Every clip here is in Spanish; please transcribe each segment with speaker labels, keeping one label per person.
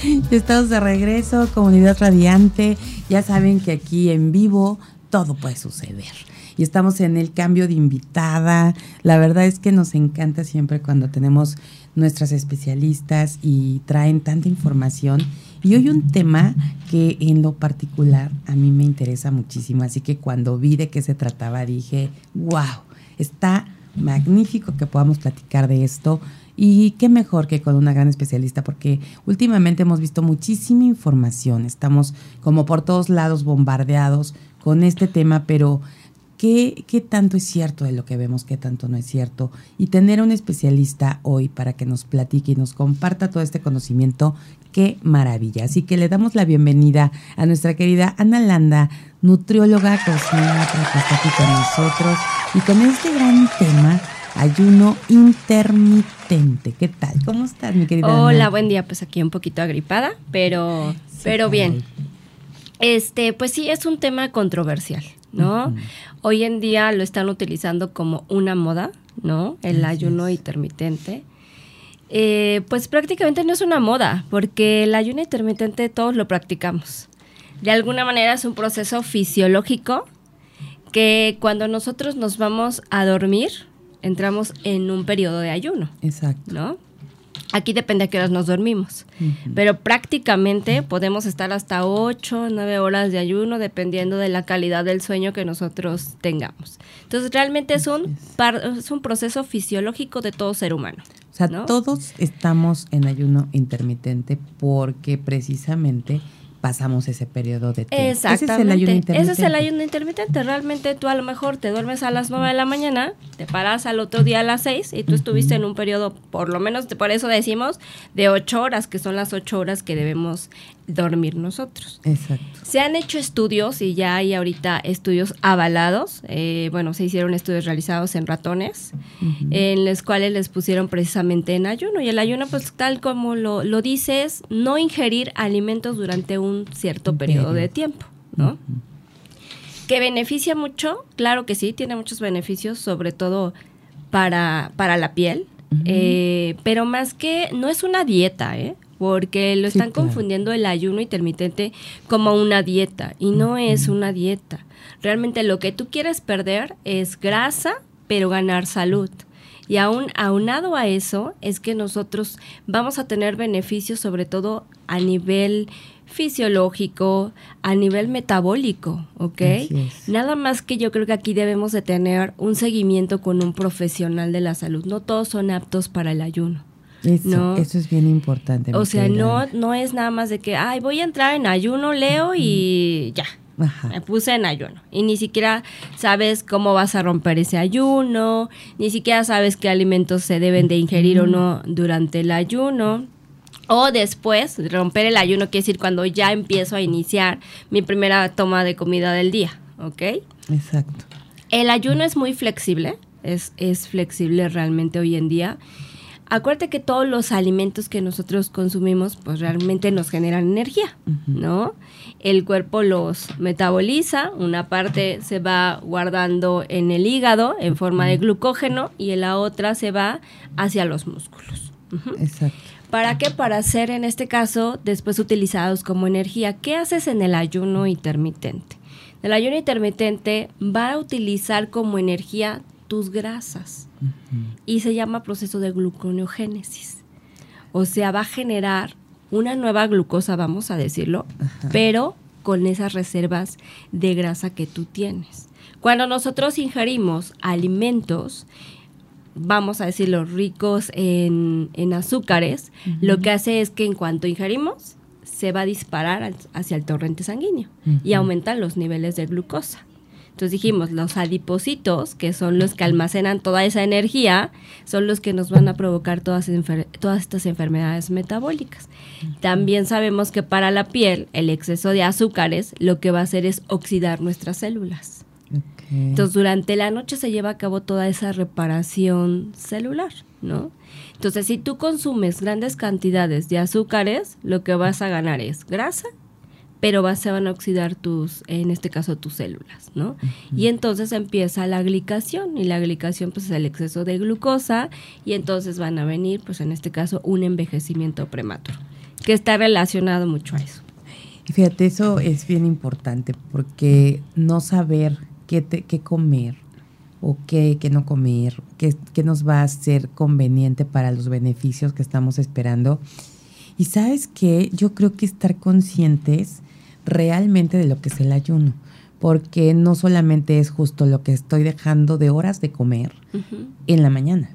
Speaker 1: Estamos de regreso, comunidad radiante. Ya saben que aquí en vivo todo puede suceder. Y estamos en el cambio de invitada. La verdad es que nos encanta siempre cuando tenemos nuestras especialistas y traen tanta información. Y hoy un tema que en lo particular a mí me interesa muchísimo. Así que cuando vi de qué se trataba dije, wow, está magnífico que podamos platicar de esto y qué mejor que con una gran especialista, porque últimamente hemos visto muchísima información, estamos como por todos lados bombardeados con este tema, pero ¿qué, qué tanto es cierto de lo que vemos, qué tanto no es cierto? Y tener un especialista hoy para que nos platique y nos comparta todo este conocimiento, qué maravilla. Así que le damos la bienvenida a nuestra querida Ana Landa, nutrióloga cosmética que está aquí con nosotros y con este gran tema ayuno intermitente. ¿Qué tal? ¿Cómo estás, mi querida?
Speaker 2: Hola, buen día. Pues aquí un poquito agripada, pero, pero bien. Este, pues sí, es un tema controversial, ¿no? Hoy en día lo están utilizando como una moda, ¿no? El ayuno intermitente. Eh, pues prácticamente no es una moda, porque el ayuno intermitente todos lo practicamos. De alguna manera es un proceso fisiológico que cuando nosotros nos vamos a dormir, entramos en un periodo de ayuno.
Speaker 1: Exacto.
Speaker 2: ¿No? Aquí depende a qué horas nos dormimos, pero prácticamente podemos estar hasta 8, 9 horas de ayuno dependiendo de la calidad del sueño que nosotros tengamos. Entonces realmente es un, es un proceso fisiológico de todo ser humano.
Speaker 1: O sea, todos estamos en ayuno intermitente porque precisamente pasamos ese periodo de tiempo.
Speaker 2: Exactamente. Ese es el ayuno intermitente. Ese es el ayuno intermitente. Realmente tú a lo mejor te duermes a las 9 de la mañana, te paras al otro día a las 6 y tú estuviste en un periodo, por lo menos por eso decimos, de 8 horas, que son las 8 horas que debemos dormir nosotros.
Speaker 1: Exacto.
Speaker 2: Se han hecho estudios y ya hay ahorita estudios avalados. Eh, bueno, se hicieron estudios realizados en ratones, en los cuales les pusieron precisamente en ayuno. Y el ayuno, pues tal como lo, lo dices, no ingerir alimentos durante un cierto periodo de tiempo, ¿no? ¿Que beneficia mucho? Claro que sí, tiene muchos beneficios, sobre todo para, para la piel. Eh, pero más que, no es una dieta, ¿eh? Porque lo están confundiendo el ayuno intermitente como una dieta y no es una dieta. Realmente lo que tú quieres perder es grasa, pero ganar salud. Y aún aunado a eso es que nosotros vamos a tener beneficios sobre todo a nivel fisiológico, a nivel metabólico, ¿ok? Nada más que yo creo que aquí debemos de tener un seguimiento con un profesional de la salud. No todos son aptos para el ayuno.
Speaker 1: Eso, eso es bien importante.
Speaker 2: O sea, no, no es nada más de que, ay, voy a entrar en ayuno, leo y ya. Me puse en ayuno. Y ni siquiera sabes cómo vas a romper ese ayuno, ni siquiera sabes qué alimentos se deben de ingerir o no durante el ayuno. O después, romper el ayuno quiere decir cuando ya empiezo a iniciar mi primera toma de comida del día, ¿ok?
Speaker 1: Exacto.
Speaker 2: El ayuno es muy flexible, es, es flexible realmente hoy en día acuérdate que todos los alimentos que nosotros consumimos, pues realmente nos generan energía, ¿no? El cuerpo los metaboliza, una parte se va guardando en el hígado en forma de glucógeno y en la otra se va hacia los músculos.
Speaker 1: Exacto.
Speaker 2: ¿Para qué? Para ser, en este caso, después utilizados como energía. ¿Qué haces en el ayuno intermitente? El ayuno intermitente va a utilizar como energía tus grasas y se llama proceso de gluconeogénesis. O sea, va a generar una nueva glucosa, vamos a decirlo, pero con esas reservas de grasa que tú tienes. Cuando nosotros ingerimos alimentos, vamos a decirlo, ricos en, azúcares, lo que hace es que en cuanto ingerimos, se va a disparar hacia el torrente sanguíneo y aumentan los niveles de glucosa. Entonces dijimos, los adipocitos, que son los que almacenan toda esa energía, son los que nos van a provocar todas, todas estas enfermedades metabólicas. También sabemos que para la piel el exceso de azúcares lo que va a hacer es oxidar nuestras células. Entonces durante la noche se lleva a cabo toda esa reparación celular, ¿no? Entonces si tú consumes grandes cantidades de azúcares, lo que vas a ganar es grasa pero va, se van a oxidar tus, en este caso tus células, ¿no? Y entonces empieza la glicación y la glicación pues es el exceso de glucosa y entonces van a venir pues en este caso un envejecimiento prematuro, que está relacionado mucho a eso.
Speaker 1: Y fíjate, eso es bien importante porque no saber qué, qué comer o qué, qué no comer, qué, qué nos va a ser conveniente para los beneficios que estamos esperando. Y sabes qué, yo creo que estar conscientes realmente de lo que es el ayuno, porque no solamente es justo lo que estoy dejando de horas de comer en la mañana,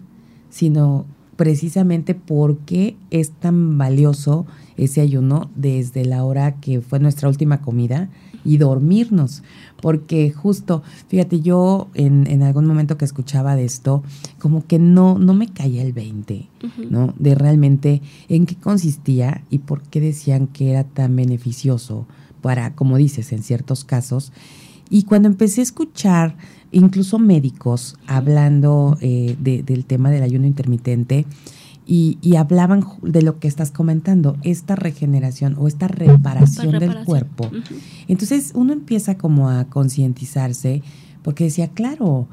Speaker 1: sino precisamente porque es tan valioso ese ayuno desde la hora que fue nuestra última comida y dormirnos. Porque justo, fíjate, yo en, en algún momento que escuchaba de esto, como que no, no me caía el 20, ¿no? De realmente en qué consistía y por qué decían que era tan beneficioso para, como dices, en ciertos casos. Y cuando empecé a escuchar incluso médicos hablando eh, del tema del ayuno intermitente, y, hablaban de lo que estás comentando, esta regeneración o esta reparación, del cuerpo. Entonces uno empieza como a concientizarse porque decía, claro,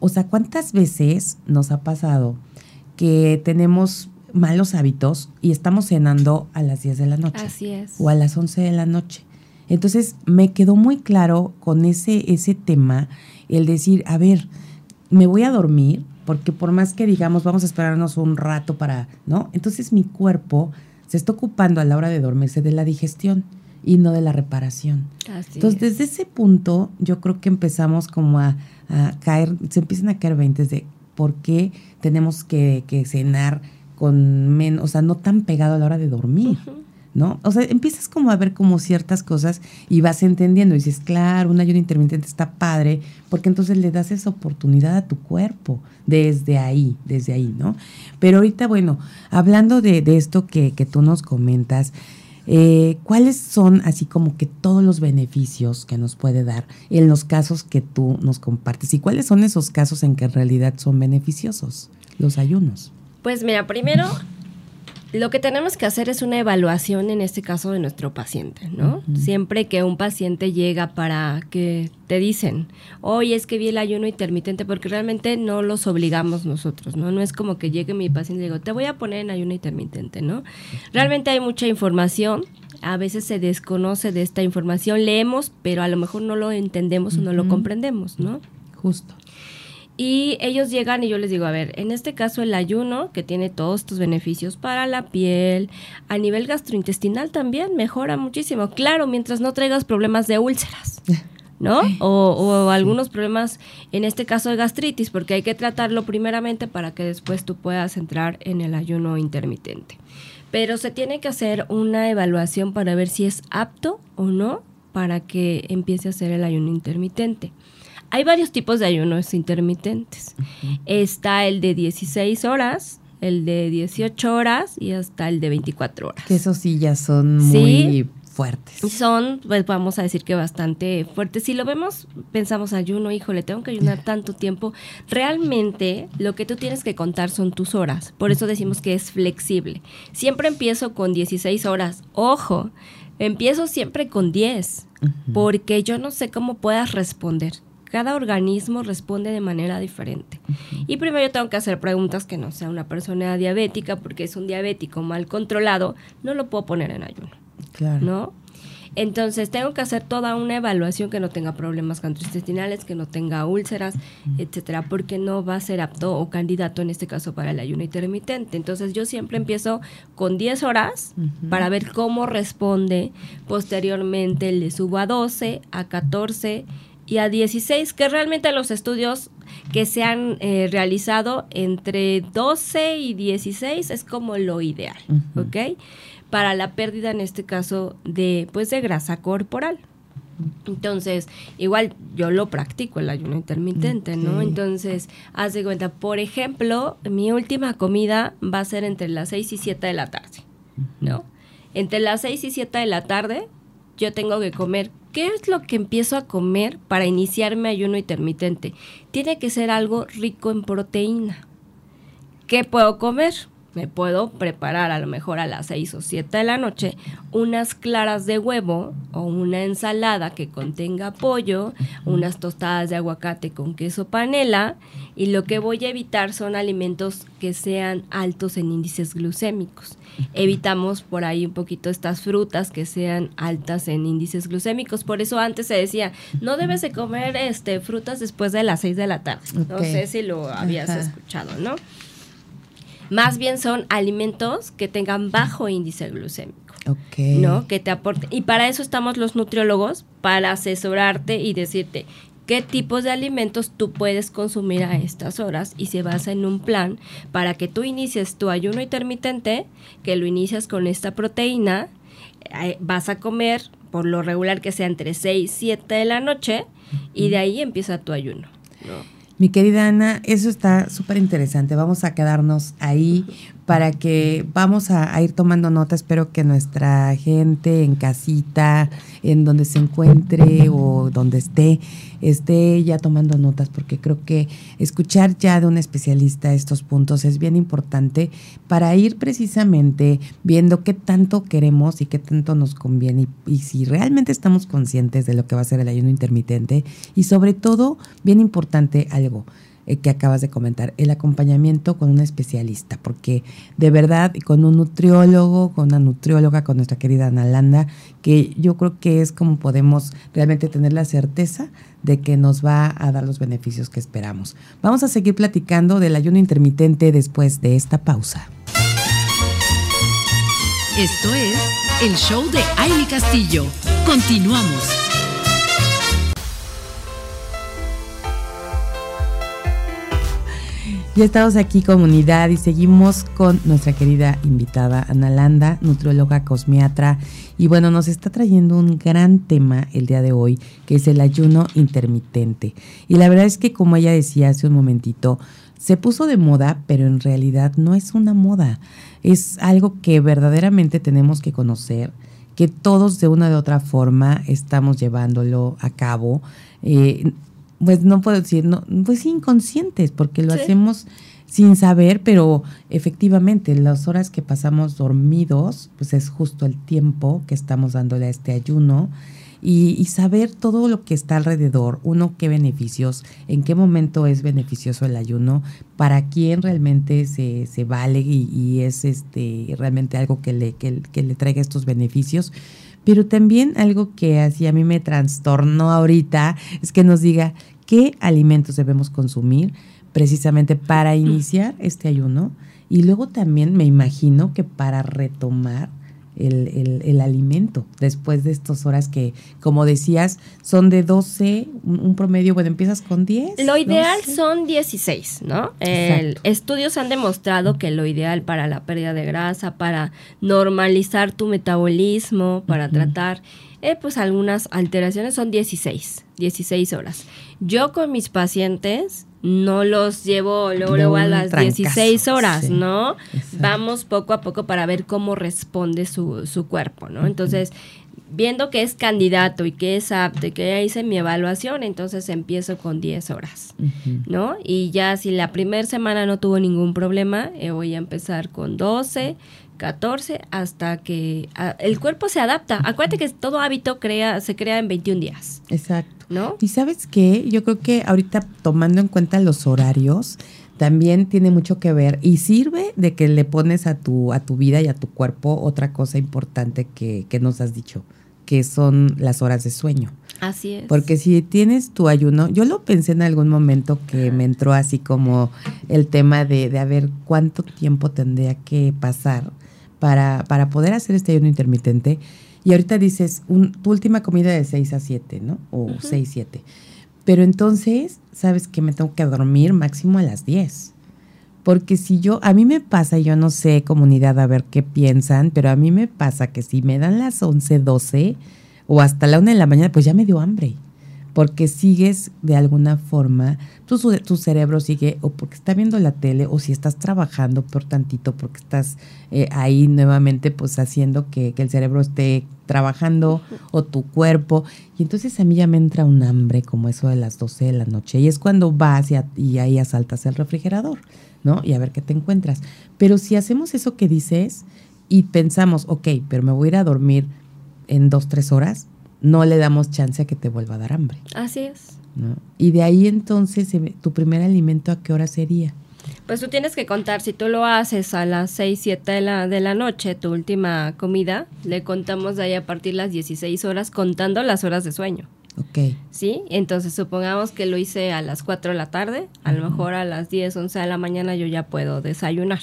Speaker 1: o sea, ¿cuántas veces nos ha pasado que tenemos malos hábitos y estamos cenando a las 10 de la noche?
Speaker 2: Así es.
Speaker 1: O a las 11 de la noche. Entonces me quedó muy claro con ese, ese tema el decir, a ver, me voy a dormir, porque por más que digamos, vamos a esperarnos un rato para, ¿no? Entonces mi cuerpo se está ocupando a la hora de dormirse de la digestión y no de la reparación. Entonces, desde ese punto, yo creo que empezamos como a, caer, se empiezan a caer veintes de por qué tenemos que, cenar con menos, o sea, no tan pegado a la hora de dormir. ¿No? O sea, empiezas como a ver como ciertas cosas y vas entendiendo y dices, claro, un ayuno intermitente está padre, porque entonces le das esa oportunidad a tu cuerpo desde ahí, desde ahí, ¿no? Pero ahorita, bueno, hablando de, esto que, que, tú nos comentas, eh, ¿cuáles son así como que todos los beneficios que nos puede dar en los casos que tú nos compartes? ¿Y cuáles son esos casos en que en realidad son beneficiosos los ayunos?
Speaker 2: Pues mira, primero lo que tenemos que hacer es una evaluación en este caso de nuestro paciente, ¿no? Siempre que un paciente llega para que te dicen, oye, es que vi el ayuno intermitente, porque realmente no los obligamos nosotros, ¿no? No es como que llegue mi paciente y digo, te voy a poner en ayuno intermitente, ¿no? Realmente hay mucha información, a veces se desconoce de esta información, leemos, pero a lo mejor no lo entendemos o no lo comprendemos, ¿no?
Speaker 1: Justo.
Speaker 2: Y ellos llegan y yo les digo, a ver, en este caso el ayuno, que tiene todos estos beneficios para la piel, a nivel gastrointestinal también mejora muchísimo. Claro, mientras no traigas problemas de úlceras, ¿no? O, algunos problemas, en este caso de gastritis, porque hay que tratarlo primeramente para que después tú puedas entrar en el ayuno intermitente. Pero se tiene que hacer una evaluación para ver si es apto o no para que empiece a hacer el ayuno intermitente. Hay varios tipos de ayunos intermitentes. Está el de 16 horas, el de 18 horas y hasta el de 24 horas.
Speaker 1: Que esos sí ya son muy fuertes.
Speaker 2: Son, pues vamos a decir que bastante fuertes. Si lo vemos, pensamos ayuno, híjole, tengo que ayunar tanto tiempo. Realmente lo que tú tienes que contar son tus horas. Por eso decimos que es flexible. Siempre empiezo con 16 horas. Ojo, empiezo siempre con 10, porque yo no sé cómo puedas responder cada organismo responde de manera diferente. Y primero yo tengo que hacer preguntas que no sea una persona diabética, porque es un diabético mal controlado, no lo puedo poner en ayuno. Claro. ¿No? Entonces tengo que hacer toda una evaluación que no tenga problemas gastrointestinales, que no tenga úlceras, etcétera, porque no va a ser apto o candidato en este caso para el ayuno intermitente. Entonces yo siempre empiezo con 10 horas para ver cómo responde. Posteriormente le subo a 12, a 14 y a 16, que realmente los estudios que se han eh, realizado entre 12 y 16 es como lo ideal, ¿ok? Para la pérdida en este caso de, pues, de grasa corporal. Entonces, igual yo lo practico el ayuno intermitente, ¿no? Entonces, haz de cuenta, por ejemplo, mi última comida va a ser entre las 6 y 7 de la tarde, ¿no? Entre las 6 y 7 de la tarde yo tengo que comer. ¿Qué es lo que empiezo a comer para iniciar mi ayuno intermitente? Tiene que ser algo rico en proteína. ¿Qué puedo comer? Me puedo preparar a lo mejor a las 6 o 7 de la noche unas claras de huevo o una ensalada que contenga pollo, unas tostadas de aguacate con queso panela y lo que voy a evitar son alimentos que sean altos en índices glucémicos. Evitamos por ahí un poquito estas frutas que sean altas en índices glucémicos, por eso antes se decía, no debes de comer este frutas después de las 6 de la tarde. No sé si lo habías escuchado, ¿no? Más bien son alimentos que tengan bajo índice glucémico. ¿No? Que te aporten. Y para eso estamos los nutriólogos, para asesorarte y decirte qué tipos de alimentos tú puedes consumir a estas horas y se basa en un plan para que tú inicies tu ayuno intermitente, que lo inicias con esta proteína, eh, vas a comer por lo regular que sea entre 6 y 7 de la noche y de ahí empieza tu ayuno. ¿no?
Speaker 1: Mi querida Ana, eso está súper interesante. Vamos a quedarnos ahí para que vamos a, ir tomando nota. Espero que nuestra gente en casita, en donde se encuentre o donde esté, esté ya tomando notas, porque creo que escuchar ya de un especialista estos puntos es bien importante para ir precisamente viendo qué tanto queremos y qué tanto nos conviene y, y si realmente estamos conscientes de lo que va a ser el ayuno intermitente y sobre todo, bien importante algo eh, que acabas de comentar, el acompañamiento con un especialista, porque de verdad, con un nutriólogo, con una nutrióloga, con nuestra querida Ana Landa, que yo creo que es como podemos realmente tener la certeza de que nos va a dar los beneficios que esperamos. Vamos a seguir platicando del ayuno intermitente después de esta pausa.
Speaker 3: Esto es el show de Aile Castillo. Continuamos.
Speaker 1: Ya estamos aquí, comunidad, y seguimos con nuestra querida invitada Ana Landa, nutrióloga cosmiatra. Y bueno, nos está trayendo un gran tema el día de hoy, que es el ayuno intermitente. Y la verdad es que, como ella decía hace un momentito, se puso de moda, pero en realidad no es una moda. Es algo que verdaderamente tenemos que conocer, que todos de una u otra forma estamos llevándolo a cabo. Eh, pues no puedo decir, no, pues inconscientes, porque lo hacemos sin saber, pero efectivamente las horas que pasamos dormidos, pues es justo el tiempo que estamos dándole a este ayuno. Y, saber todo lo que está alrededor, uno, qué beneficios, en qué momento es beneficioso el ayuno, para quién realmente se, se vale y, es este realmente algo que le, que, que le traiga estos beneficios pero también algo que así a mí me trastornó ahorita es que nos diga qué alimentos debemos consumir precisamente para iniciar este ayuno. Y luego también me imagino que para retomar el, alimento después de estas horas que, como decías, son de 12, un, promedio, bueno, empiezas con 10.
Speaker 2: Lo ideal son 16, ¿no? estudios han demostrado que lo ideal para la pérdida de grasa, para normalizar tu metabolismo, para tratar eh, pues algunas alteraciones son 16, 16 horas. Yo con mis pacientes no los llevo luego, a las 16 horas, ¿no? Vamos poco a poco para ver cómo responde su, su cuerpo, ¿no? Entonces, viendo que es candidato y que es apto y que ya hice mi evaluación, entonces empiezo con 10 horas, ¿no? Y ya si la primera semana no tuvo ningún problema, eh, voy a empezar con 12, 14 hasta que el cuerpo se adapta. Acuérdate que todo hábito crea, se crea en 21 días.
Speaker 1: Exacto. ¿No? Y sabes qué, yo creo que ahorita tomando en cuenta los horarios, también tiene mucho que ver y sirve de que le pones a tu, a tu vida y a tu cuerpo otra cosa importante que, que nos has dicho, que son las horas de sueño.
Speaker 2: Así es.
Speaker 1: Porque si tienes tu ayuno, yo lo pensé en algún momento que me entró así como el tema de, de a ver cuánto tiempo tendría que pasar para, para poder hacer este ayuno intermitente y ahorita dices, tu última comida de 6 a 7, ¿no? O 6, 7. Pero entonces, sabes que me tengo que dormir máximo a las 10. Porque si yo, a mí me pasa, yo no sé comunidad a ver qué piensan, pero a mí me pasa que si me dan las 11, 12, o hasta la una de la mañana, pues ya me dio hambre. Porque sigues de alguna forma, tu, tu cerebro sigue, o porque está viendo la tele, o si estás trabajando por tantito, porque estás eh, ahí nuevamente, pues haciendo que, que el cerebro esté trabajando, o tu cuerpo. Y entonces a mí ya me entra un hambre, como eso de las 12 de la noche. Y es cuando vas y, y ahí asaltas el refrigerador, ¿no? Y a ver qué te encuentras. Pero si hacemos eso que dices y pensamos, ok, pero me voy a ir a dormir en dos, tres horas, no le damos chance a que te vuelva a dar hambre.
Speaker 2: Así es.
Speaker 1: ¿no? Y de ahí entonces, tu primer alimento, ¿a qué hora sería?
Speaker 2: Pues tú tienes que contar, si tú lo haces a las 6, 7 de la, de la noche, tu última comida, le contamos de ahí a partir de las 16 horas, contando las horas de sueño.
Speaker 1: Ok.
Speaker 2: ¿Sí? Entonces supongamos que lo hice a las 4 de la tarde, a lo mejor a las 10, 11 de la mañana yo ya puedo desayunar.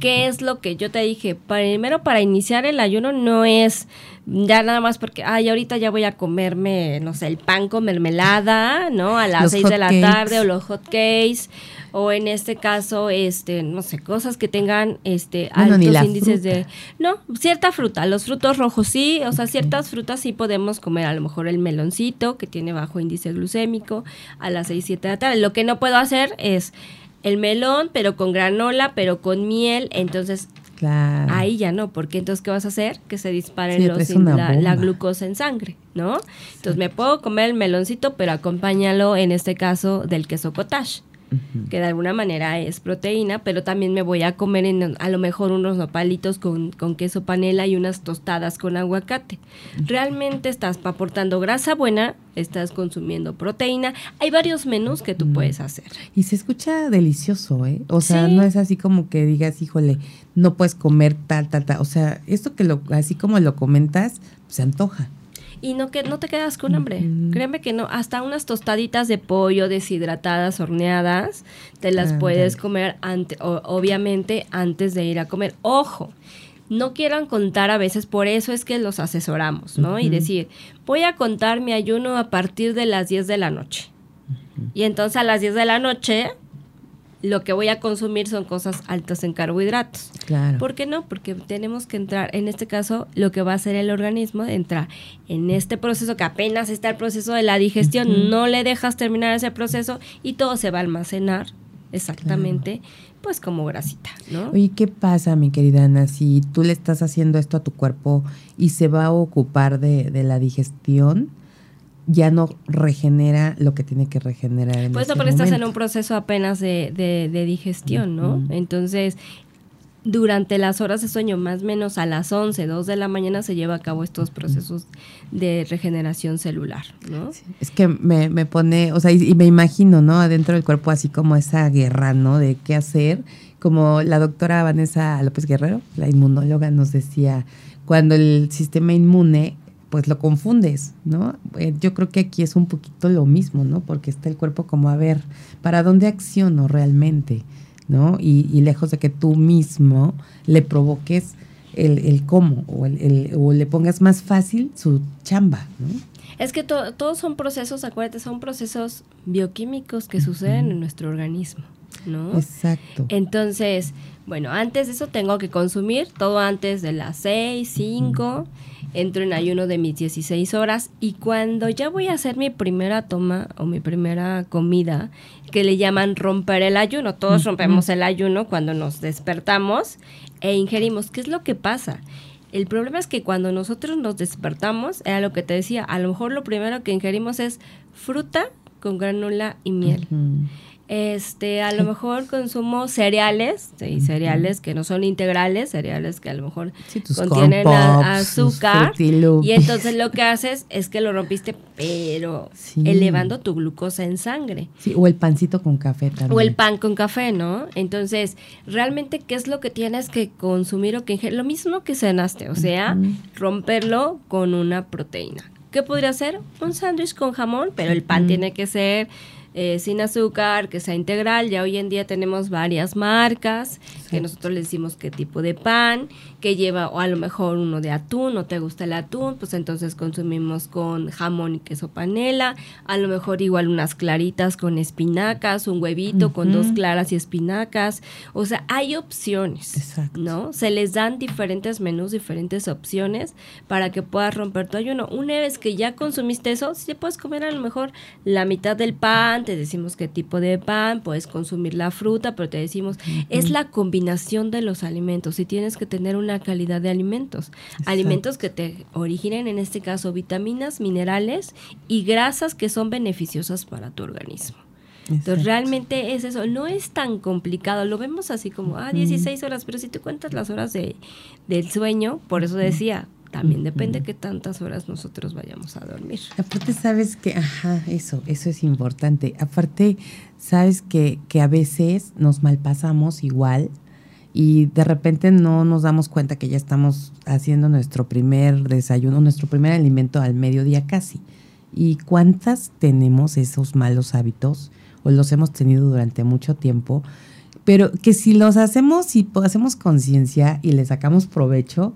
Speaker 2: ¿Qué es lo que yo te dije? Primero, para iniciar el ayuno no es ya nada más porque, ay, ahorita ya voy a comerme, no sé, el pan con mermelada, ¿no? A las seis de la tarde o los hot cakes o en este caso, este, no sé, cosas que tengan este altos índices de no, cierta fruta, los frutos rojos sí, o sea, ciertas frutas sí podemos comer, a lo mejor el meloncito que tiene bajo índice glucémico a las 6, 7 de la tarde. Lo que no puedo hacer es el melón, pero con granola, pero con miel, entonces ahí ya no, porque entonces ¿qué vas a hacer? Que se dispare la, glucosa en sangre, ¿no? Entonces me puedo comer el meloncito, pero acompáñalo en este caso del queso cottage que de alguna manera es proteína, pero también me voy a comer en, a lo mejor unos nopalitos con, con queso panela y unas tostadas con aguacate. Realmente estás aportando grasa buena, estás consumiendo proteína. Hay varios menús que tú puedes hacer.
Speaker 1: Y se escucha delicioso, ¿eh? O sea, no es así como que digas, híjole, no puedes comer tal, tal, tal. O sea, esto que lo, así como lo comentas, se antoja
Speaker 2: y no que no te quedas con hambre. Créeme que no, hasta unas tostaditas de pollo deshidratadas, horneadas, te las puedes comer ante, obviamente antes de ir a comer. Ojo, no quieran contar a veces, por eso es que los asesoramos, ¿no? Y decir, voy a contar mi ayuno a partir de las 10 de la noche. Y entonces a las 10 de la noche lo que voy a consumir son cosas altas en carbohidratos.
Speaker 1: Claro.
Speaker 2: ¿Por qué no? Porque tenemos que entrar, en este caso, lo que va a hacer el organismo, entra en este proceso que apenas está el proceso de la digestión, no le dejas terminar ese proceso y todo se va a almacenar exactamente. Pues como grasita, ¿no?
Speaker 1: Oye, ¿qué pasa, mi querida Ana, si tú le estás haciendo esto a tu cuerpo y se va a ocupar de, de la digestión? Ya no regenera lo que tiene que regenerar. En
Speaker 2: pues no, pero estás en un proceso apenas de, de, digestión, ¿no? Entonces, durante las horas de sueño, más o menos a las 11, 2 de la mañana, se lleva a cabo estos procesos de regeneración celular, ¿no?
Speaker 1: es que me, me, pone, o sea, y, me imagino, ¿no? Adentro del cuerpo, así como esa guerra, ¿no? De qué hacer. Como la doctora Vanessa López Guerrero, la inmunóloga, nos decía, cuando el sistema inmune pues lo confundes, ¿no? Eh, yo creo que aquí es un poquito lo mismo, ¿no? Porque está el cuerpo como a ver, ¿para dónde acciono realmente? ¿No? Y, lejos de que tú mismo le provoques el, cómo o, el, o le pongas más fácil su chamba, ¿no?
Speaker 2: Es que todos son procesos, acuérdate, son procesos bioquímicos que suceden en nuestro organismo, ¿no?
Speaker 1: Exacto.
Speaker 2: Entonces, bueno, antes de eso tengo que consumir todo antes de las 6, 5 entro en ayuno de mis 16 horas y cuando ya voy a hacer mi primera toma o mi primera comida, que le llaman romper el ayuno, todos rompemos el ayuno cuando nos despertamos e ingerimos. ¿Qué es lo que pasa? El problema es que cuando nosotros nos despertamos, era lo que te decía, a lo mejor lo primero que ingerimos es fruta con granola y miel. Este, a lo mejor consumo cereales, sí, cereales que no son integrales, cereales que a lo mejor contienen azúcar. Y entonces lo que haces es que lo rompiste, pero elevando tu glucosa en sangre.
Speaker 1: Sí, o el pancito con café también.
Speaker 2: O el pan con café, ¿no? Entonces, realmente, ¿qué es lo que tienes que consumir o que ingerir? Lo mismo que cenaste, o sea, romperlo con una proteína. ¿Qué podría ser? Un sándwich con jamón, pero el pan tiene que ser eh, sin azúcar, que sea integral. Ya hoy en día tenemos varias marcas que nosotros le decimos qué tipo de pan que lleva o a lo mejor uno de atún, no te gusta el atún, pues entonces consumimos con jamón y queso panela, a lo mejor igual unas claritas con espinacas, un huevito con dos claras y espinacas, o sea, hay opciones, ¿no? Se les dan diferentes menús, diferentes opciones para que puedas romper tu ayuno. Una vez que ya consumiste eso, si puedes comer a lo mejor la mitad del pan, te decimos qué tipo de pan, puedes consumir la fruta, pero te decimos, es la combinación de los alimentos y tienes que tener una calidad de alimentos. Alimentos que te originen, en este caso, vitaminas, minerales y grasas que son beneficiosas para tu organismo. Entonces, realmente es eso, no es tan complicado, lo vemos así como, ah, 16 horas, pero si tú cuentas las horas de, del sueño, por eso decía, también depende qué tantas horas nosotros vayamos a dormir.
Speaker 1: Aparte, sabes que, ajá, eso, eso es importante. Aparte, sabes que, que a veces nos malpasamos igual y de repente no nos damos cuenta que ya estamos haciendo nuestro primer desayuno, nuestro primer alimento al mediodía casi. ¿Y cuántas tenemos esos malos hábitos o los hemos tenido durante mucho tiempo? Pero que si los hacemos, si hacemos conciencia y le sacamos provecho,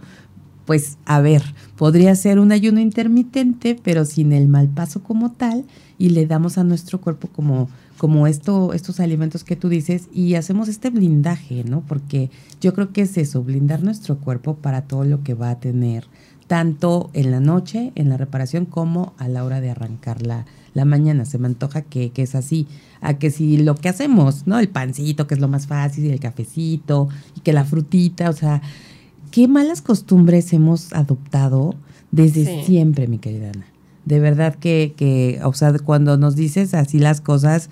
Speaker 1: pues a ver, podría ser un ayuno intermitente, pero sin el mal paso como tal, y le damos a nuestro cuerpo como, como esto, estos alimentos que tú dices, y hacemos este blindaje, ¿no? Porque yo creo que es eso, blindar nuestro cuerpo para todo lo que va a tener, tanto en la noche, en la reparación, como a la hora de arrancar la, la mañana. Se me antoja que, que, es así. A que si lo que hacemos, ¿no? El pancito, que es lo más fácil, y el cafecito, y que la frutita, o sea, qué malas costumbres hemos adoptado desde siempre, mi querida Ana. De verdad que, que, o sea, cuando nos dices así las cosas,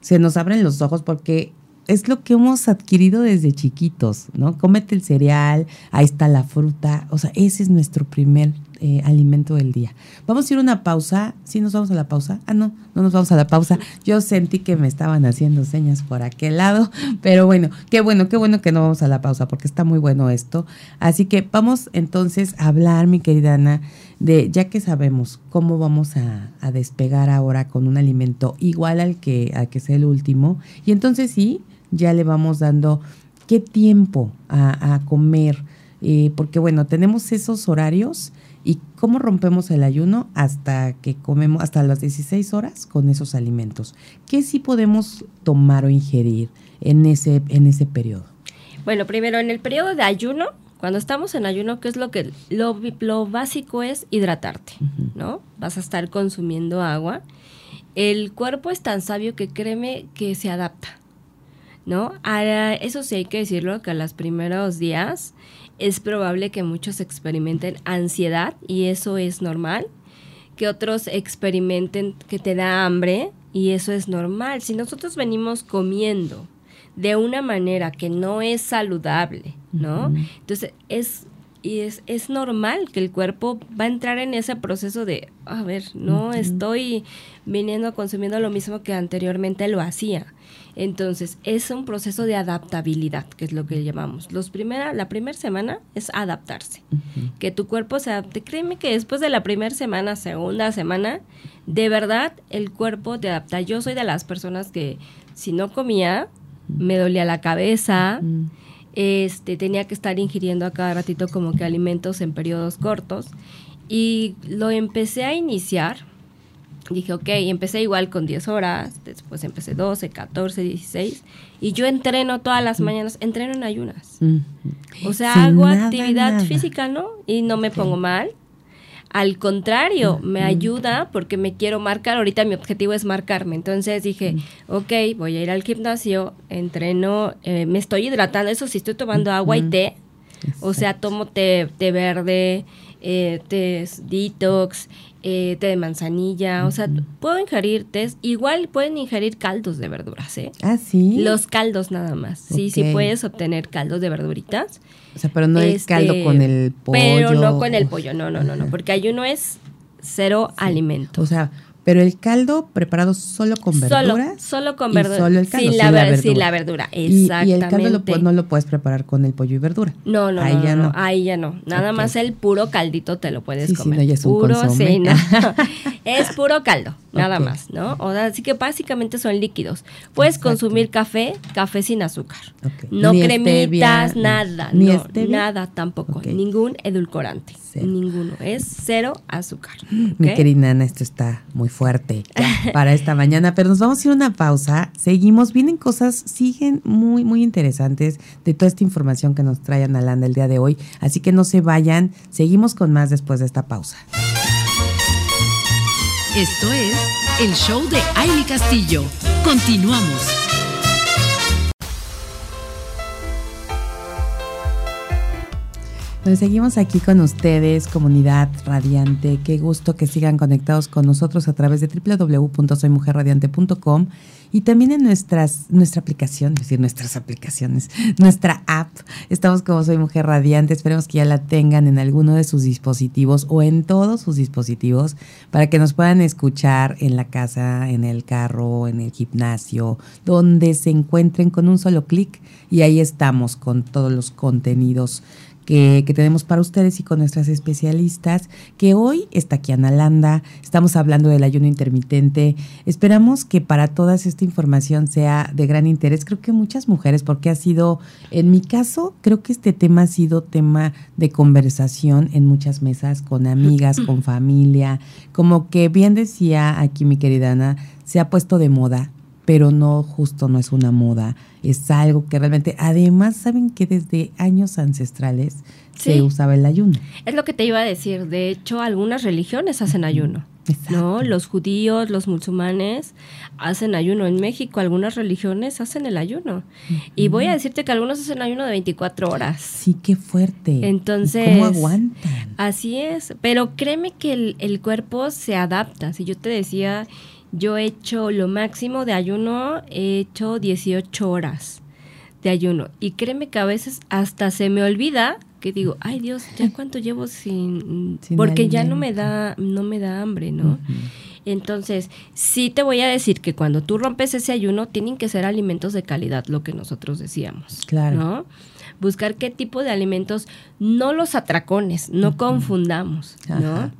Speaker 1: se nos abren los ojos porque es lo que hemos adquirido desde chiquitos, ¿no? Cómete el cereal, ahí está la fruta, o sea, ese es nuestro primer eh, alimento del día. Vamos a ir a una pausa. ¿Sí nos vamos a la pausa? Ah, no, no nos vamos a la pausa. Yo sentí que me estaban haciendo señas por aquel lado, pero bueno, qué bueno, qué bueno que no vamos a la pausa porque está muy bueno esto. Así que vamos entonces a hablar, mi querida Ana, de ya que sabemos cómo vamos a, despegar ahora con un alimento igual al que, al que es el último. Y entonces sí, ya le vamos dando qué tiempo a, comer. Eh, porque bueno, tenemos esos horarios ¿Y cómo rompemos el ayuno hasta que comemos, hasta las 16 horas con esos alimentos? ¿Qué sí podemos tomar o ingerir en ese, en ese periodo?
Speaker 2: Bueno, primero, en el periodo de ayuno, cuando estamos en ayuno, ¿qué es lo que lo, lo básico es hidratarte, ¿no? Vas a estar consumiendo agua. El cuerpo es tan sabio que créeme que se adapta, ¿no? Ahora, eso sí hay que decirlo, que a los primeros días es probable que muchos experimenten ansiedad y eso es normal, que otros experimenten que te da hambre y eso es normal. Si nosotros venimos comiendo de una manera que no es saludable, ¿no? Entonces es y es, es, normal que el cuerpo va a entrar en ese proceso de, a ver, no estoy viniendo consumiendo lo mismo que anteriormente lo hacía. Entonces, es un proceso de adaptabilidad, que es lo que llamamos. Los primera, la primera semana es adaptarse. Que tu cuerpo se adapte. Créeme que después de la primera semana, segunda semana, de verdad el cuerpo te adapta. Yo soy de las personas que si no comía, me dolía la cabeza, este, tenía que estar ingiriendo a cada ratito como que alimentos en periodos cortos. Y lo empecé a iniciar dije, ok, empecé igual con 10 horas, después empecé 12, 14, 16, y yo entreno todas las mañanas, entreno en ayunas. O sea, hago actividad física, ¿no? Y no me pongo mal. Al contrario, me ayuda porque me quiero marcar. Ahorita mi objetivo es marcarme. Entonces dije, ok, voy a ir al gimnasio, entreno, eh, me estoy hidratando. Eso sí, estoy tomando agua y té. O sea, tomo té, té verde, eh, té detox eh, té de manzanilla, o sea, puedo ingerir té, igual pueden ingerir caldos de verduras, ¿eh?
Speaker 1: Ah, sí.
Speaker 2: Los caldos nada más. Sí, sí puedes obtener caldos de verduritas.
Speaker 1: O sea, pero no el este, caldo con el pollo.
Speaker 2: Pero no con el pollo, no, no, no, no, porque ayuno es cero alimento.
Speaker 1: O sea, Pero el caldo preparado solo con verduras.
Speaker 2: Solo, con verduras.
Speaker 1: Solo el caldo,
Speaker 2: sin, la, sin la verdura. Exactamente.
Speaker 1: Y, el caldo lo no lo puedes preparar con el pollo y verdura.
Speaker 2: No, no,
Speaker 1: Ahí
Speaker 2: no,
Speaker 1: ya
Speaker 2: no,
Speaker 1: no.
Speaker 2: ahí ya no. Nada más el puro caldito te lo puedes
Speaker 1: Sí, sí,
Speaker 2: comer.
Speaker 1: no, ya es un
Speaker 2: puro, sí, no. es puro caldo, nada más, ¿no? O sea, así que básicamente son líquidos. Puedes
Speaker 1: Exacto.
Speaker 2: consumir café, café sin azúcar. No
Speaker 1: Ni
Speaker 2: cremitas,
Speaker 1: stevia,
Speaker 2: nada,
Speaker 1: ni
Speaker 2: no,
Speaker 1: stevia.
Speaker 2: nada tampoco, ningún edulcorante,
Speaker 1: Cero.
Speaker 2: ninguno, es cero azúcar.
Speaker 1: Mi querida Ana, esto está muy fuerte ya para esta mañana, pero nos vamos a ir a una pausa. Seguimos, vienen cosas, siguen muy, muy interesantes de toda esta información que nos trae Ana Landa el día de hoy. Así que no se vayan, seguimos con más después de esta pausa.
Speaker 3: Esto es el show de Aile Castillo. Continuamos.
Speaker 1: Pues seguimos aquí con ustedes, comunidad radiante. Qué gusto que sigan conectados con nosotros a través de www.soymujerradiante.com y también en nuestras, nuestra aplicación, es decir, nuestras aplicaciones, nuestra app. Estamos como Soy Mujer Radiante. Esperemos que ya la tengan en alguno de sus dispositivos o en todos sus dispositivos para que nos puedan escuchar en la casa, en el carro, en el gimnasio, donde se encuentren con un solo clic y ahí estamos con todos los contenidos que, que tenemos para ustedes y con nuestras especialistas, que hoy está aquí Ana Landa, estamos hablando del ayuno intermitente. Esperamos que para todas esta información sea de gran interés. Creo que muchas mujeres, porque ha sido, en mi caso, creo que este tema ha sido tema de conversación en muchas mesas, con amigas, con familia. Como que bien decía aquí mi querida Ana, se ha puesto de moda pero no justo no es una moda, es algo que realmente, además, saben que desde años ancestrales
Speaker 2: Sí.
Speaker 1: se usaba el ayuno.
Speaker 2: Es lo que te iba a decir. De hecho, algunas religiones hacen ayuno.
Speaker 1: Exacto.
Speaker 2: ¿no? Los judíos, los musulmanes hacen ayuno. En México algunas religiones hacen el ayuno. Y voy a decirte que algunos hacen ayuno de 24 horas.
Speaker 1: Sí, qué fuerte. ¿Y
Speaker 2: Entonces-
Speaker 1: ¿Cómo aguantan?
Speaker 2: Así es, pero créeme que el, el cuerpo se adapta. Si yo te decía, yo he hecho lo máximo de ayuno, he hecho 18 horas de ayuno. Y créeme que a veces hasta se me olvida que digo, ay Dios, ¿ya cuánto llevo sin...?
Speaker 1: Sin
Speaker 2: porque ya no me da, no me da hambre, ¿no? Entonces, sí te voy a decir que cuando tú rompes ese ayuno, tienen que ser alimentos de calidad, lo que nosotros decíamos.
Speaker 1: Claro.
Speaker 2: ¿no? Buscar qué tipo de alimentos, no los atracones, no confundamos, ¿no?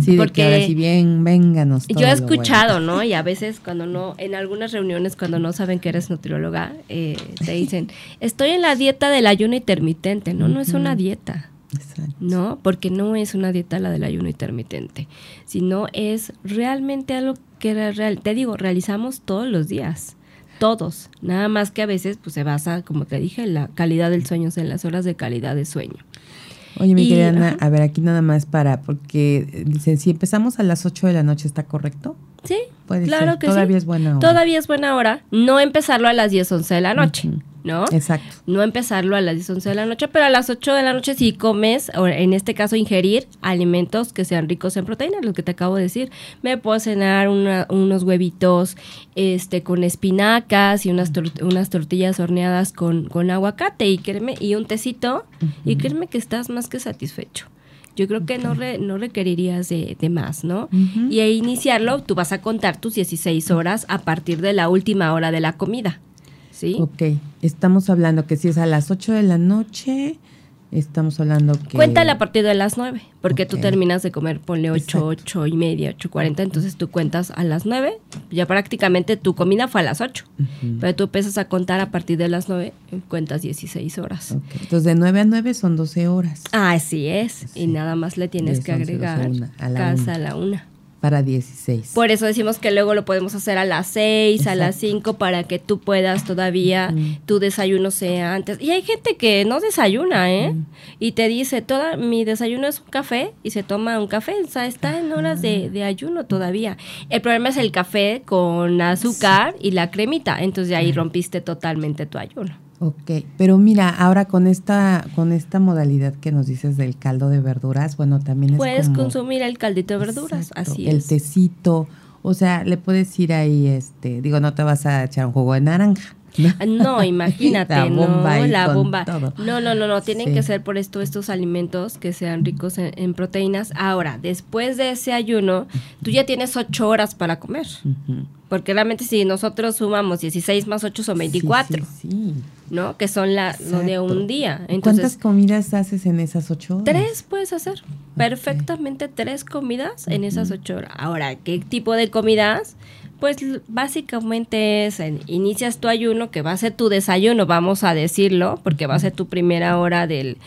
Speaker 1: Sí, de
Speaker 2: Porque
Speaker 1: que ahora si bien, vénganos.
Speaker 2: Yo he escuchado,
Speaker 1: bueno.
Speaker 2: ¿no? Y a veces cuando no, en algunas reuniones cuando no saben que eres nutrióloga, eh, te dicen, estoy en la dieta del ayuno intermitente. No, no es una dieta.
Speaker 1: Exacto.
Speaker 2: ¿no? Porque no es una dieta la del ayuno intermitente, sino es realmente algo que era real. Te digo, realizamos todos los días, todos. Nada más que a veces pues se basa, como te dije, en la calidad del sueño, o sea, en las horas de calidad de sueño.
Speaker 1: Oye, mi querida Ana, a ver, aquí nada más para, porque dicen, si empezamos a las 8 de la noche, ¿está correcto?
Speaker 2: Sí,
Speaker 1: Puede
Speaker 2: claro
Speaker 1: ser.
Speaker 2: que
Speaker 1: Todavía
Speaker 2: sí.
Speaker 1: es buena hora.
Speaker 2: Todavía es buena hora. No empezarlo a las 10, 11 de la noche,
Speaker 1: Ujú.
Speaker 2: ¿No?
Speaker 1: Exacto.
Speaker 2: No empezarlo a las 10, 11 de la noche, pero a las 8 de la noche si comes, o en este caso ingerir alimentos que sean ricos en proteínas, lo que te acabo de decir. Me puedo cenar una- unos huevitos este, con espinacas y unas, tor- unas tortillas horneadas con, con aguacate y, créeme, y un tecito y créeme que estás más que satisfecho. Yo creo que no, re- no requerirías de, de más, ¿no? Y a iniciarlo, tú vas a contar tus 16 horas a partir de la última hora de la comida. ¿Sí?
Speaker 1: Ok, estamos hablando que si es a las 8 de la noche, estamos hablando que...
Speaker 2: Cuéntale a partir de las 9, porque tú
Speaker 1: Ok.
Speaker 2: terminas de comer, ponle 8,
Speaker 1: Exacto.
Speaker 2: 8 y media, 8 40, entonces tú cuentas a las 9, ya prácticamente tu comida fue a las 8,
Speaker 1: Ujú.
Speaker 2: pero tú empiezas a contar a partir de las 9, cuentas 16 horas.
Speaker 1: Ok, Entonces de 9 a 9 son 12 horas
Speaker 2: Así es,
Speaker 1: Sí.
Speaker 2: y nada más le tienes que
Speaker 1: 11, 12,
Speaker 2: agregar
Speaker 1: a la
Speaker 2: casa
Speaker 1: una.
Speaker 2: a la 1.
Speaker 1: Para 16.
Speaker 2: Por eso decimos que luego lo podemos hacer a las 6, a las
Speaker 1: Exacto.
Speaker 2: 5 para que tú puedas todavía tu desayuno sea antes. Y hay gente que no desayuna, ¿eh? Y te dice, toda mi desayuno es un café y se toma un café, o sea, está en horas de, de ayuno todavía. El problema es el café con azúcar y la cremita, entonces ahí rompiste totalmente tu ayuno.
Speaker 1: Ok, pero mira, ahora con esta con esta modalidad que nos dices del caldo de verduras, bueno, también es
Speaker 2: Puedes
Speaker 1: como-
Speaker 2: consumir el caldito de verduras,
Speaker 1: Exacto,
Speaker 2: así
Speaker 1: el
Speaker 2: es.
Speaker 1: tecito, o sea, le puedes ir ahí, este, digo, no te vas a echar un jugo de naranja,
Speaker 2: No, imagínate,
Speaker 1: La bomba
Speaker 2: no, la bomba. No, no, no, no, tienen
Speaker 1: Sí.
Speaker 2: que ser por esto estos alimentos que sean ricos en, en proteínas. Ahora, después de ese ayuno, tú ya tienes ocho horas para comer. Porque realmente si nosotros sumamos 16 más 8 son 24,
Speaker 1: Sí.
Speaker 2: ¿no? Que son la, lo de un día.
Speaker 1: ¿Y
Speaker 2: Entonces,
Speaker 1: ¿Cuántas comidas haces en esas ocho horas?
Speaker 2: Tres puedes hacer. Perfectamente tres comidas en esas ocho horas. Ahora, ¿qué tipo de comidas? Pues básicamente es, inicias tu ayuno, que va a ser tu desayuno, vamos a decirlo, porque va a ser tu primera hora del,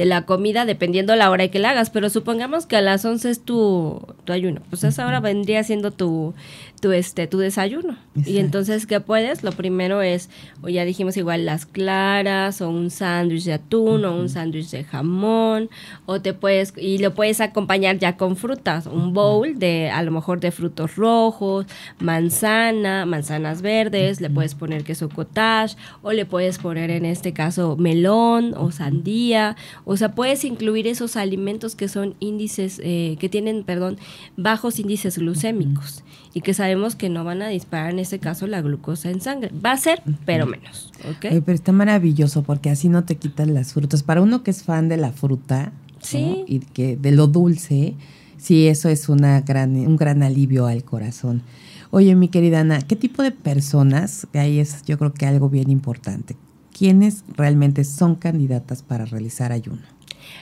Speaker 2: de la comida, dependiendo la hora que la hagas. Pero supongamos que a las 11 es tu, tu ayuno. Pues esa hora vendría siendo tu, tu, este, tu desayuno. Y entonces, ¿qué puedes? Lo primero es, o ya dijimos igual, las claras, o un sándwich de atún, o un sándwich de jamón, o te puedes, y lo puedes acompañar ya con frutas, un bowl de, a lo mejor de frutos rojos, manzana, manzanas verdes, le puedes poner queso cottage, o le puedes poner en este caso melón o sandía, o sea, puedes incluir esos alimentos que son índices, eh, que tienen, perdón, bajos índices glucémicos y que sabemos que no van a disparar en este caso la glucosa en sangre. Va a ser, pero menos, ¿ok?
Speaker 1: Oye, pero está maravilloso porque así no te quitan las frutas. Para uno que es fan de la fruta ¿no?
Speaker 2: Sí.
Speaker 1: y que de lo dulce, sí, eso es una gran, un gran alivio al corazón. Oye, mi querida Ana, ¿qué tipo de personas, ahí es yo creo que algo bien importante, quiénes realmente son candidatas para realizar ayuno?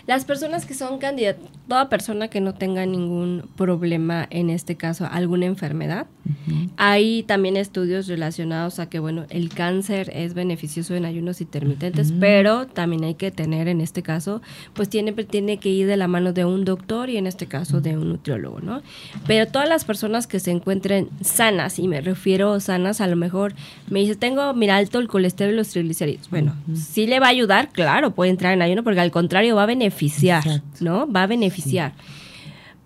Speaker 2: Las personas que son candidatas, toda persona que no tenga ningún problema, en este caso alguna enfermedad. Hay también estudios relacionados a que, bueno, el cáncer es beneficioso en ayunos intermitentes, pero también hay que tener en este caso, pues tiene, tiene que ir de la mano de un doctor y en este caso de un nutriólogo, ¿no? Pero todas las personas que se encuentren sanas, y me refiero sanas, a lo mejor me dice, tengo, mira, alto el colesterol y los triglicéridos. Bueno, sí le va a ayudar, claro, puede entrar en ayuno porque al contrario va a beneficiar,
Speaker 1: Exacto.
Speaker 2: ¿no? Va a beneficiar.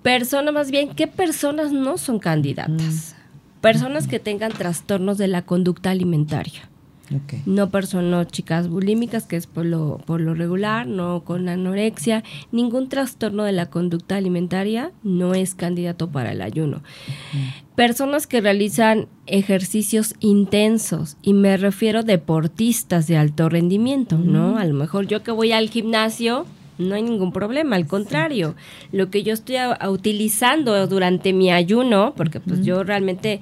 Speaker 2: Personas, más bien, ¿qué personas no son candidatas? Personas que tengan trastornos de la conducta alimentaria.
Speaker 1: Ok.
Speaker 2: No personas, chicas bulímicas, que es por lo, por lo regular, no con anorexia. Ningún trastorno de la conducta alimentaria no es candidato para el ayuno. Personas que realizan ejercicios intensos, y me refiero a deportistas de alto rendimiento, ¿no? A lo mejor yo que voy al gimnasio, no hay ningún problema, al contrario, lo que yo estoy a- a utilizando durante mi ayuno, porque pues yo realmente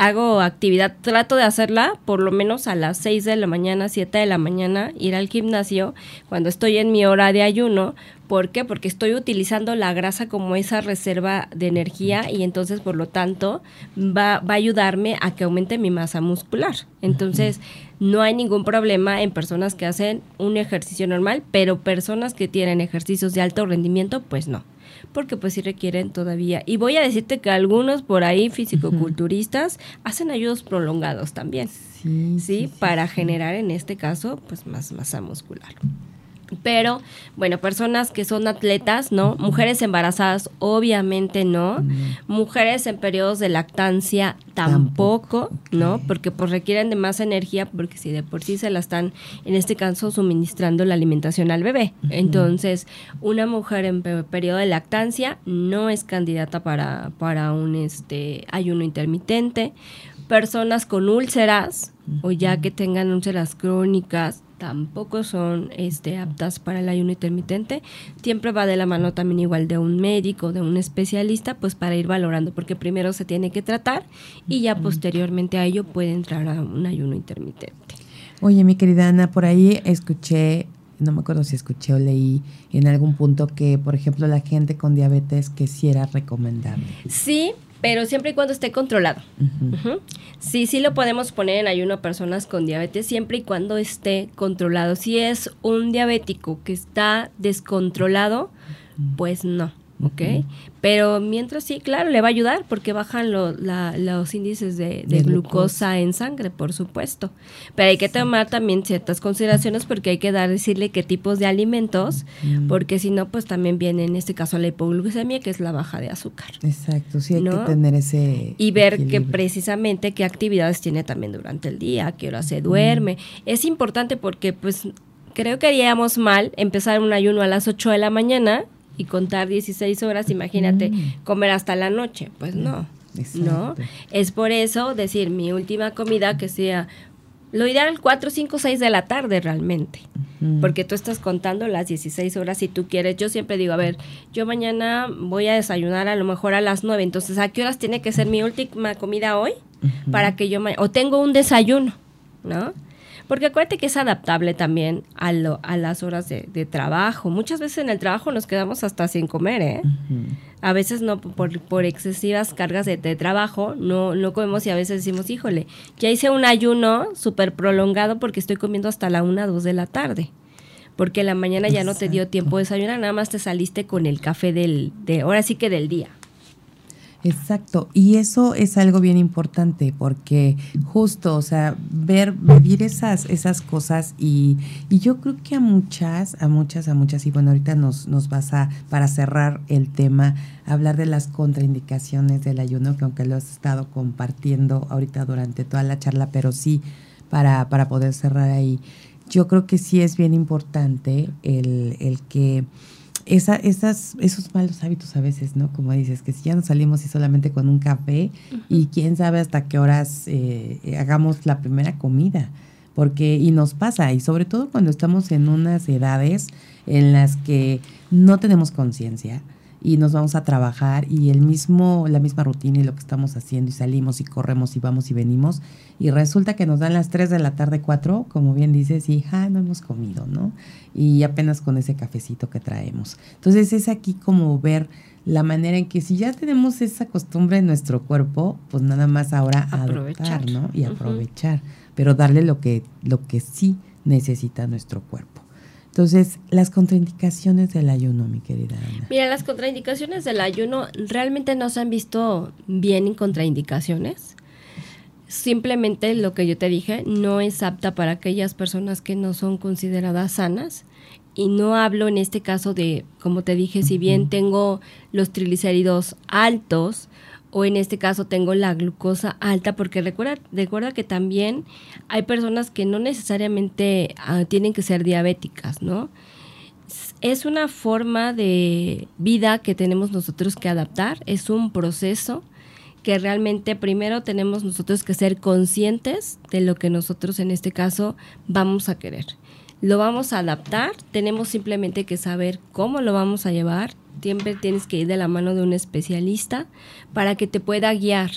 Speaker 2: hago actividad, trato de hacerla por lo menos a las 6 de la mañana, 7 de la mañana, ir al gimnasio cuando estoy en mi hora de ayuno. ¿Por qué? Porque estoy utilizando la grasa como esa reserva de energía y entonces por lo tanto va, va a ayudarme a que aumente mi masa muscular. Entonces no hay ningún problema en personas que hacen un ejercicio normal, pero personas que tienen ejercicios de alto rendimiento, pues no porque pues sí requieren todavía. Y voy a decirte que algunos por ahí fisicoculturistas hacen ayudos prolongados también,
Speaker 1: Sí,
Speaker 2: ¿sí? Para generar en este caso pues más masa muscular. Pero, bueno, personas que son atletas, ¿no? Mujeres embarazadas, obviamente no. Mujeres en periodos de lactancia, tampoco,
Speaker 1: Tampoco,
Speaker 2: ¿no? Porque pues requieren de más energía, porque si de por sí se la están, en este caso, suministrando la alimentación al bebé. Entonces, una mujer en pe- periodo de lactancia no es candidata para, para un este ayuno intermitente. Personas con úlceras, o ya que tengan úlceras crónicas, tampoco son este, aptas para el ayuno intermitente. Siempre va de la mano también igual de un médico, de un especialista, pues para ir valorando, porque primero se tiene que tratar y ya posteriormente a ello puede entrar a un ayuno intermitente.
Speaker 1: Oye, mi querida Ana, por ahí escuché, no me acuerdo si escuché o leí en algún punto que, por ejemplo, la gente con diabetes que sí era recomendable.
Speaker 2: Sí, pero siempre y cuando esté controlado. Ujú. Sí, sí lo podemos poner en ayuno a personas con diabetes siempre y cuando esté controlado. Si es un diabético que está descontrolado, pues no, ¿ok? Pero mientras sí, claro, le va a ayudar porque bajan lo- la- los índices de, de
Speaker 1: De
Speaker 2: glucosa en sangre, por supuesto. Pero hay que tomar también ciertas consideraciones porque hay que dar, decirle qué tipos de alimentos, porque si no, pues también viene en este caso la hipoglucemia, que es la baja de azúcar
Speaker 1: Exacto, sí hay
Speaker 2: ¿No?
Speaker 1: que tener ese
Speaker 2: y ver que precisamente qué actividades tiene también durante el día, qué hora se duerme. Es importante porque pues creo que haríamos mal empezar un ayuno a las 8 de la mañana y contar 16 horas, imagínate, comer hasta la noche. Pues no. ¿No? Es por eso decir mi última comida que sea Lo ideal 4, 5, 6 de la tarde realmente. Porque tú estás contando las 16 horas si tú quieres. Yo siempre digo, a ver, yo mañana voy a desayunar a lo mejor a las 9. Entonces, ¿a qué horas tiene que ser mi última comida hoy? Para que yo... O tengo un desayuno, ¿no? Porque acuérdate que es adaptable también a, lo, a las horas de, trabajo. Muchas veces en el trabajo nos quedamos hasta sin comer, ¿eh? A veces no, por, por excesivas cargas de, trabajo, no, no comemos y a veces decimos, híjole, ya hice un ayuno súper prolongado porque estoy comiendo hasta la una, dos de la tarde. Porque la mañana ya no te dio tiempo de desayunar, nada más te saliste con el café del, de, ahora sí que del día.
Speaker 1: Exacto, y eso es algo bien importante porque justo, o sea, ver, vivir esas, esas cosas y, y yo creo que a muchas, a muchas, a muchas, y bueno, ahorita nos, nos vas a, para cerrar el tema, hablar de las contraindicaciones del ayuno, que aunque lo has estado compartiendo ahorita durante toda la charla, pero sí para, para poder cerrar ahí, yo creo que sí es bien importante el, el que esa, esas, esos malos hábitos a veces, ¿no? Como dices, que si ya no salimos y solamente con un café y quién sabe hasta qué horas eh, hagamos la primera comida, porque y nos pasa, y sobre todo cuando estamos en unas edades en las que no tenemos conciencia, y nos vamos a trabajar y el mismo, la misma rutina y lo que estamos haciendo y salimos y corremos y vamos y venimos y resulta que nos dan las 3 de la tarde, 4, como bien dices, y ja, no hemos comido, ¿no? Y apenas con ese cafecito que traemos. Entonces es aquí como ver la manera en que si ya tenemos esa costumbre en nuestro cuerpo, pues nada más ahora aprovechar, ¿no? Y aprovechar, pero darle lo que, lo que sí necesita nuestro cuerpo. Entonces, las contraindicaciones del ayuno, mi querida Ana.
Speaker 2: Mira, las contraindicaciones del ayuno realmente no se han visto bien en contraindicaciones. Simplemente lo que yo te dije no es apta para aquellas personas que no son consideradas sanas. Y no hablo en este caso de, como te dije, si bien tengo los triglicéridos altos, o en este caso tengo la glucosa alta, porque recuerda, recuerda que también hay personas que no necesariamente ah, tienen que ser diabéticas, ¿no? Es una forma de vida que tenemos nosotros que adaptar, es un proceso que realmente primero tenemos nosotros que ser conscientes de lo que nosotros en este caso vamos a querer. Lo vamos a adaptar, tenemos simplemente que saber cómo lo vamos a llevar, siempre tienes que ir de la mano de un especialista para que te pueda guiar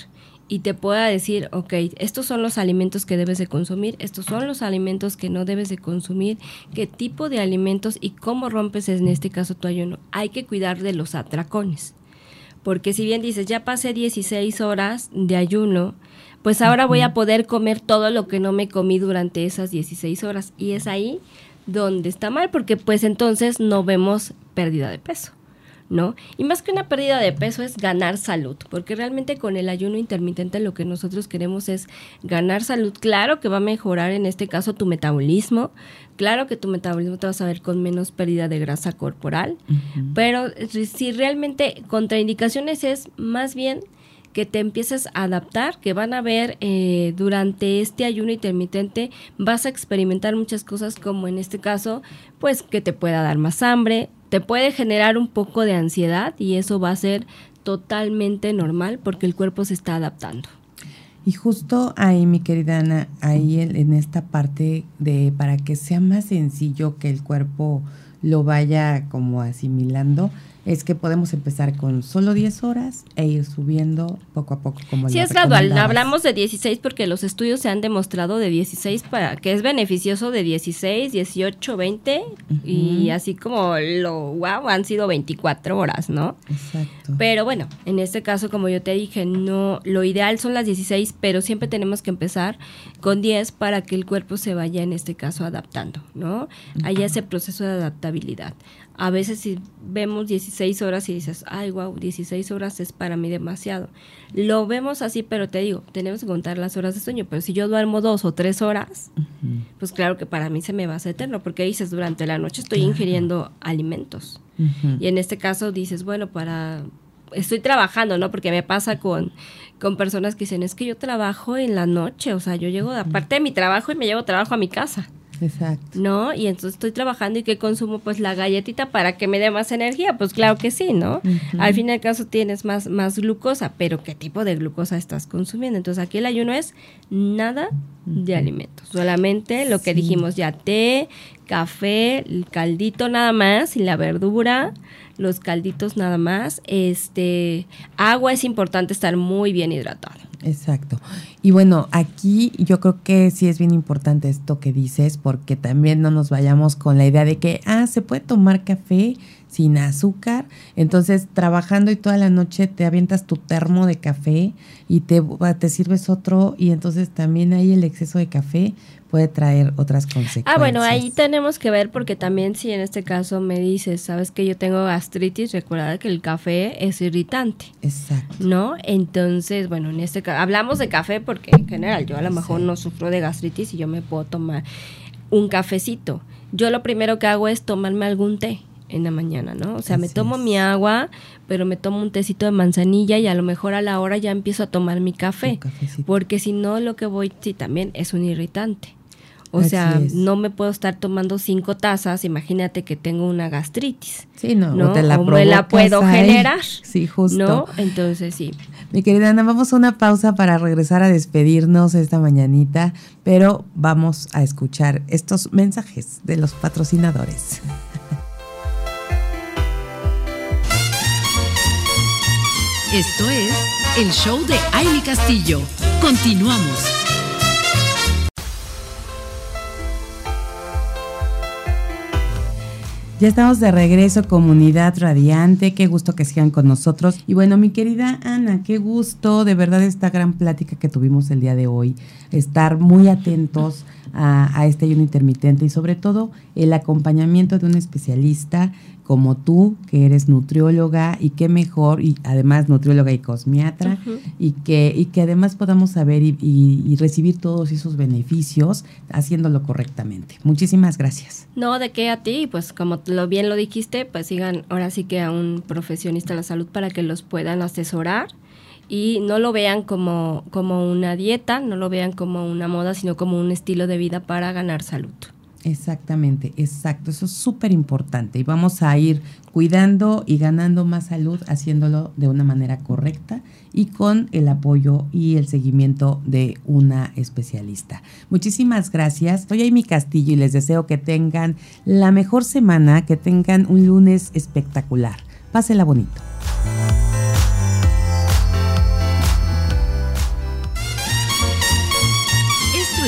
Speaker 2: y te pueda decir, ok, estos son los alimentos que debes de consumir, estos son los alimentos que no debes de consumir, qué tipo de alimentos y cómo rompes en este caso tu ayuno. Hay que cuidar de los atracones, porque si bien dices, ya pasé 16 horas de ayuno, pues ahora voy a poder comer todo lo que no me comí durante esas 16 horas. Y es ahí donde está mal, porque pues entonces no vemos pérdida de peso. ¿no? Y más que una pérdida de peso es ganar salud, porque realmente con el ayuno intermitente lo que nosotros queremos es ganar salud. Claro que va a mejorar en este caso tu metabolismo, claro que tu metabolismo te vas a ver con menos pérdida de grasa corporal, pero si realmente contraindicaciones es más bien que te empieces a adaptar, que van a ver eh, durante este ayuno intermitente, vas a experimentar muchas cosas como en este caso, pues que te pueda dar más hambre, te puede generar un poco de ansiedad y eso va a ser totalmente normal porque el cuerpo se está adaptando.
Speaker 1: Y justo ahí, mi querida Ana, ahí en esta parte de para que sea más sencillo que el cuerpo lo vaya como asimilando, es que podemos empezar con solo 10 horas e ir subiendo poco a poco como
Speaker 2: Sí, es gradual. Hablamos de 16 porque los estudios se han demostrado de 16 para que es beneficioso de 16, 18, 20 y así como lo wow han sido 24 horas, ¿no? Exacto. Pero bueno, en este caso como yo te dije, no lo ideal son las 16, pero siempre tenemos que empezar con 10 para que el cuerpo se vaya en este caso adaptando, ¿no? Hay ese proceso de adaptabilidad a veces si vemos 16 horas y dices, ay, wow, 16 horas es para mí demasiado. Lo vemos así, pero te digo, tenemos que contar las horas de sueño, pero si yo duermo dos o tres horas, pues claro que para mí se me va a hacer eterno, porque dices, durante la noche estoy ingiriendo alimentos. Y en este caso dices, bueno, para... Estoy trabajando, ¿no? Porque me pasa con, con personas que dicen, es que yo trabajo en la noche, o sea, yo llego, aparte de mi trabajo, y me llevo trabajo a mi casa.
Speaker 1: Exacto.
Speaker 2: ¿no? Y entonces estoy trabajando y que consumo pues la galletita para que me dé más energía, pues claro que sí, ¿no? Al fin y al caso tienes más, más glucosa, pero ¿qué tipo de glucosa estás consumiendo? Entonces aquí el ayuno es nada de alimentos, solamente lo que dijimos ya, té, café, el caldito nada más y la verdura, los calditos nada más, este, agua es importante estar muy bien hidratado.
Speaker 1: Exacto. Y bueno, aquí yo creo que sí es bien importante esto que dices, porque también no nos vayamos con la idea de que, ah, se puede tomar café sin azúcar. Entonces, trabajando y toda la noche te avientas tu termo de café y te, te sirves otro y entonces también ahí el exceso de café puede traer otras consecuencias.
Speaker 2: Ah, bueno, ahí tenemos que ver porque también si en este caso me dices, sabes que yo tengo gastritis, recuerda que el café es irritante.
Speaker 1: Exacto.
Speaker 2: ¿No? Entonces, bueno, en este caso, hablamos de café porque en general yo a lo mejor no sufro de gastritis y yo me puedo tomar un cafecito. Yo lo primero que hago es tomarme algún té en la mañana, ¿no? O sea, me tomo mi agua, pero me tomo un tecito de manzanilla y a lo mejor a la hora ya empiezo a tomar mi café. Porque si no, lo que voy, sí, también es un irritante. O sea, no me puedo estar tomando cinco tazas, imagínate que tengo una gastritis.
Speaker 1: Sí, no,
Speaker 2: ¿no?
Speaker 1: O te la,
Speaker 2: me la puedo generar.
Speaker 1: Sí, justo.
Speaker 2: ¿No? Entonces sí.
Speaker 1: Mi querida Ana, vamos a una pausa para regresar a despedirnos esta mañanita, pero vamos a escuchar estos mensajes de los patrocinadores.
Speaker 3: Esto es el show de Aile Castillo. Continuamos.
Speaker 1: Ya estamos de regreso, comunidad radiante. Qué gusto que sigan con nosotros. Y bueno, mi querida Ana, qué gusto de verdad esta gran plática que tuvimos el día de hoy. Estar muy atentos a, a este ayuno intermitente y sobre todo el acompañamiento de un especialista como tú, que eres nutrióloga y qué mejor, y además nutrióloga y cosmiatra, y, que, y que además podamos saber y, y, recibir todos esos beneficios haciéndolo correctamente. Muchísimas gracias.
Speaker 2: No, de qué a ti, pues como lo bien lo dijiste, pues sigan ahora sí que a un profesionista de la salud para que los puedan asesorar y no lo vean como, como una dieta, no lo vean como una moda, sino como un estilo de vida para ganar salud.
Speaker 1: Exactamente, exacto. Eso es súper importante. Y vamos a ir cuidando y ganando más salud haciéndolo de una manera correcta y con el apoyo y el seguimiento de una especialista. Muchísimas gracias. Soy Amy Castillo y les deseo que tengan la mejor semana, que tengan un lunes espectacular. Pásela bonito.